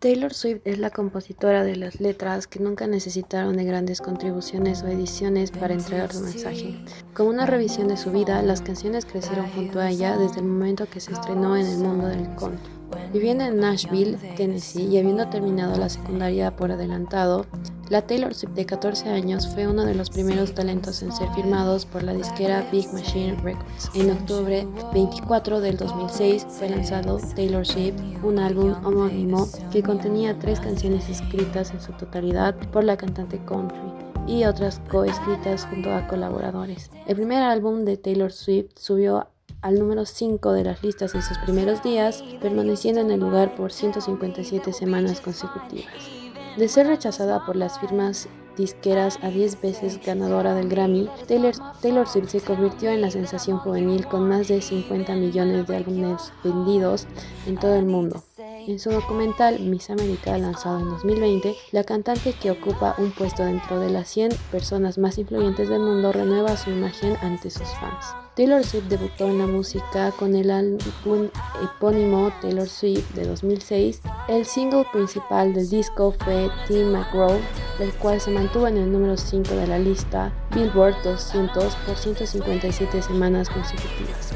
Taylor Swift es la compositora de las letras que nunca necesitaron de grandes contribuciones o ediciones para entregar su mensaje. Con una revisión de su vida, las canciones crecieron junto a ella desde el momento que se estrenó en el mundo del country. Viviendo en Nashville, Tennessee, y habiendo terminado la secundaria por adelantado, la Taylor Swift de 14 años fue uno de los primeros talentos en ser firmados por la disquera Big Machine Records. En octubre 24 del 2006 fue lanzado Taylor Swift, un álbum homónimo que contenía tres canciones escritas en su totalidad por la cantante country y otras coescritas junto a colaboradores. El primer álbum de Taylor Swift subió al número 5 de las listas en sus primeros días, permaneciendo en el lugar por 157 semanas consecutivas. De ser rechazada por las firmas disqueras a 10 veces ganadora del Grammy, Taylor, Swift se convirtió en la sensación juvenil con más de 50 millones de álbumes vendidos en todo el mundo. En su documental Miss America, lanzado en 2020, la cantante que ocupa un puesto dentro de las 100 personas más influyentes del mundo renueva su imagen ante sus fans. Taylor Swift debutó en la música con el álbum epónimo Taylor Swift de 2006. El single principal del disco fue Tim McGraw, el cual se mantuvo en el número 5 de la lista Billboard 200 por 157 semanas consecutivas.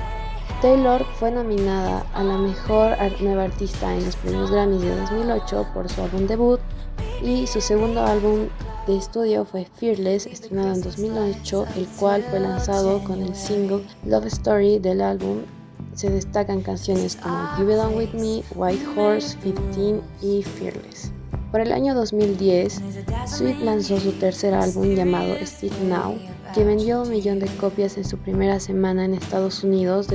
Taylor fue nominada a la mejor nueva artista en los premios Grammy de 2008 por su álbum debut y su segundo álbum de estudio fue Fearless, estrenado en 2008, el cual fue lanzado con el single Love Story del álbum. Se destacan canciones como You Belong With Me, White Horse, 15 y Fearless. Por el año 2010, Sweet lanzó su tercer álbum llamado Speak Now, que vendió un millón de copias en su primera semana en Estados Unidos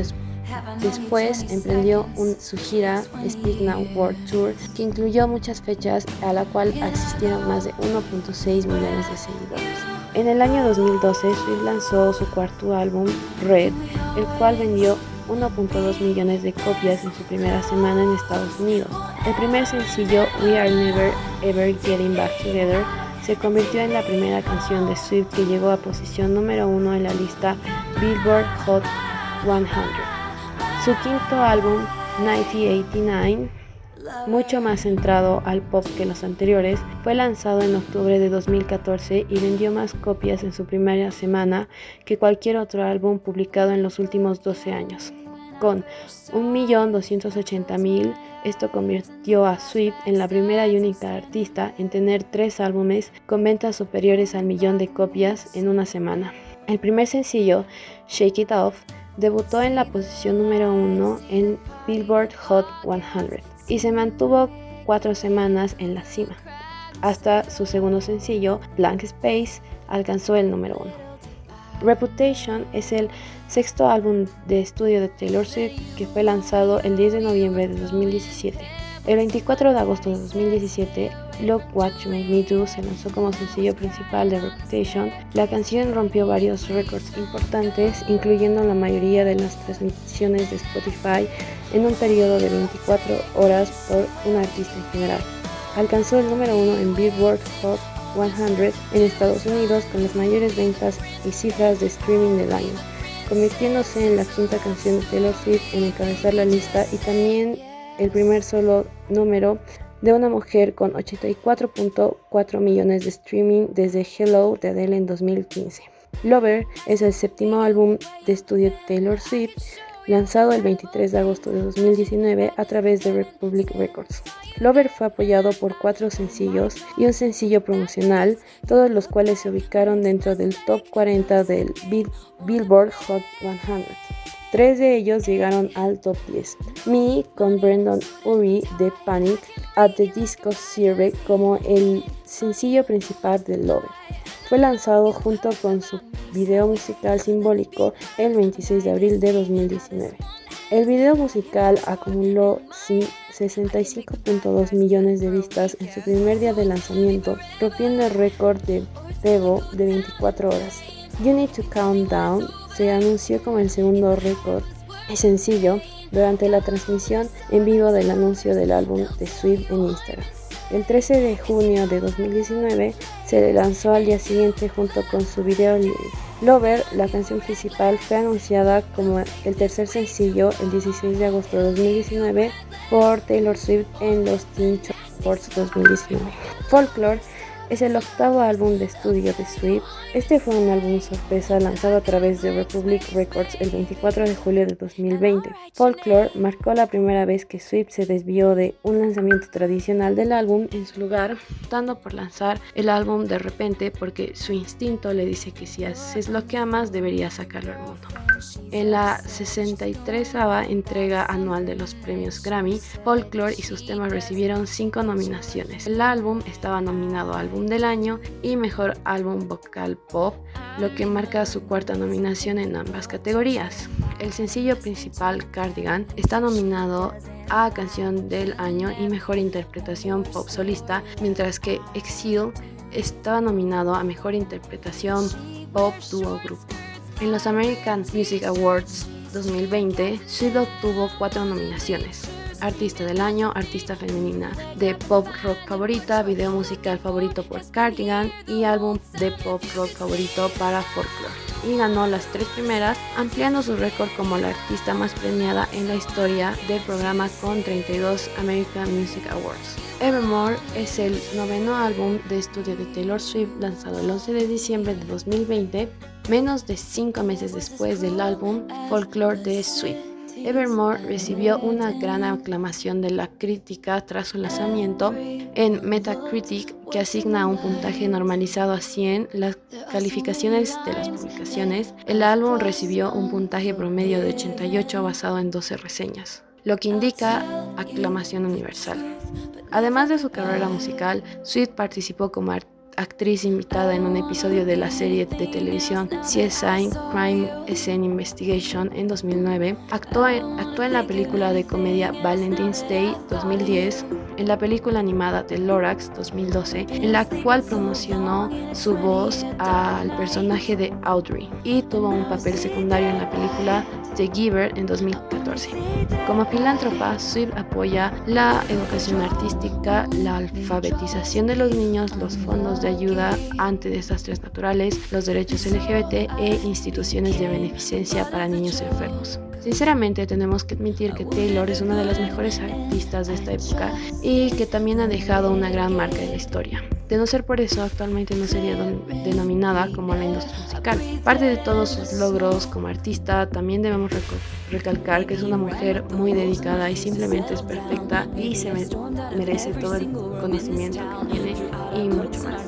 Después emprendió su gira Speak Now World Tour, que incluyó muchas fechas a la cual asistieron más de 1.6 millones de seguidores. En el año 2012, Swift lanzó su cuarto álbum, Red, el cual vendió 1.2 millones de copias en su primera semana en Estados Unidos. El primer sencillo, We Are Never Ever Getting Back Together, se convirtió en la primera canción de Swift que llegó a posición número uno en la lista Billboard Hot 100. Su quinto álbum, 1989, mucho más centrado al pop que los anteriores, fue lanzado en octubre de 2014 y vendió más copias en su primera semana que cualquier otro álbum publicado en los últimos 12 años. Con 1.280.000, esto convirtió a Swift en la primera y única artista en tener tres álbumes con ventas superiores al millón de copias en una semana. El primer sencillo, Shake It Off, Debutó en la posición número uno en Billboard Hot 100 y se mantuvo cuatro semanas en la cima. Hasta su segundo sencillo, Blank Space, alcanzó el número uno. Reputation es el sexto álbum de estudio de Taylor Swift que fue lanzado el 10 de noviembre de 2017. El 24 de agosto de 2017, Look What You Make Me Do se lanzó como sencillo principal de Reputation. La canción rompió varios récords importantes, incluyendo la mayoría de las transmisiones de Spotify en un periodo de 24 horas por un artista en general. Alcanzó el número uno en Billboard Hot 100 en Estados Unidos con las mayores ventas y cifras de streaming del año, convirtiéndose en la quinta canción de Taylor Swift en encabezar la lista y también el primer solo número de una mujer con 84.4 millones de streaming desde Hello de Adele en 2015. Lover es el séptimo álbum de estudio Taylor Swift, lanzado el 23 de agosto de 2019 a través de Republic Records. Lover fue apoyado por cuatro sencillos y un sencillo promocional, todos los cuales se ubicaron dentro del top 40 del Billboard Hot 100. Tres de ellos llegaron al top 10. Me con Brandon Urie de Panic at the Disco Sirve como el sencillo principal de Love. Fue lanzado junto con su video musical simbólico el 26 de abril de 2019. El video musical acumuló 65.2 millones de vistas en su primer día de lanzamiento, rompiendo el récord de Devo de 24 horas. You Need to Calm Down se anunció como el segundo récord sencillo durante la transmisión en vivo del anuncio del álbum de Swift en Instagram. El 13 de junio de 2019 se lanzó al día siguiente junto con su video Lover, la canción principal fue anunciada como el tercer sencillo el 16 de agosto de 2019 por Taylor Swift en los Teen Charts. Reports 2019. Folklore es el octavo álbum de estudio de Sweep. Este fue un álbum sorpresa lanzado a través de Republic Records el 24 de julio de 2020. Folklore marcó la primera vez que Sweep se desvió de un lanzamiento tradicional del álbum en su lugar, optando por lanzar el álbum de repente porque su instinto le dice que si haces lo que amas deberías sacarlo al mundo. En la 63 entrega anual de los premios Grammy, Folklore y sus temas recibieron cinco nominaciones. El álbum estaba nominado a Álbum del Año y Mejor Álbum Vocal Pop, lo que marca su cuarta nominación en ambas categorías. El sencillo principal, Cardigan, está nominado a Canción del Año y Mejor Interpretación Pop Solista, mientras que Exile estaba nominado a Mejor Interpretación Pop Duo Group. En los American Music Awards 2020, Sweet obtuvo cuatro nominaciones. Artista del Año, Artista Femenina de Pop Rock Favorita, Video Musical Favorito por Cardigan y Álbum de Pop Rock Favorito para Folklore. Y ganó las tres primeras, ampliando su récord como la artista más premiada en la historia del programa con 32 American Music Awards. Evermore es el noveno álbum de estudio de Taylor Swift lanzado el 11 de diciembre de 2020 menos de cinco meses después del álbum Folklore de Sweet. Evermore recibió una gran aclamación de la crítica tras su lanzamiento en Metacritic, que asigna un puntaje normalizado a 100 las calificaciones de las publicaciones. El álbum recibió un puntaje promedio de 88 basado en 12 reseñas, lo que indica aclamación universal. Además de su carrera musical, Sweet participó como artista actriz invitada en un episodio de la serie de televisión CSI Crime Scene Investigation en 2009, actuó en, actuó en la película de comedia Valentine's Day 2010, en la película animada The Lorax 2012, en la cual promocionó su voz al personaje de Audrey y tuvo un papel secundario en la película The Giver en 2014. Como filántropa, Swift apoya la educación artística, la alfabetización de los niños, los fondos de ayuda ante desastres naturales, los derechos LGBT e instituciones de beneficencia para niños enfermos. Sinceramente tenemos que admitir que Taylor es una de las mejores artistas de esta época y que también ha dejado una gran marca en la historia. De no ser por eso, actualmente no sería denominada como la industria musical. Parte de todos sus logros como artista, también debemos recalcar que es una mujer muy dedicada y simplemente es perfecta y se merece todo el conocimiento que tiene y mucho más.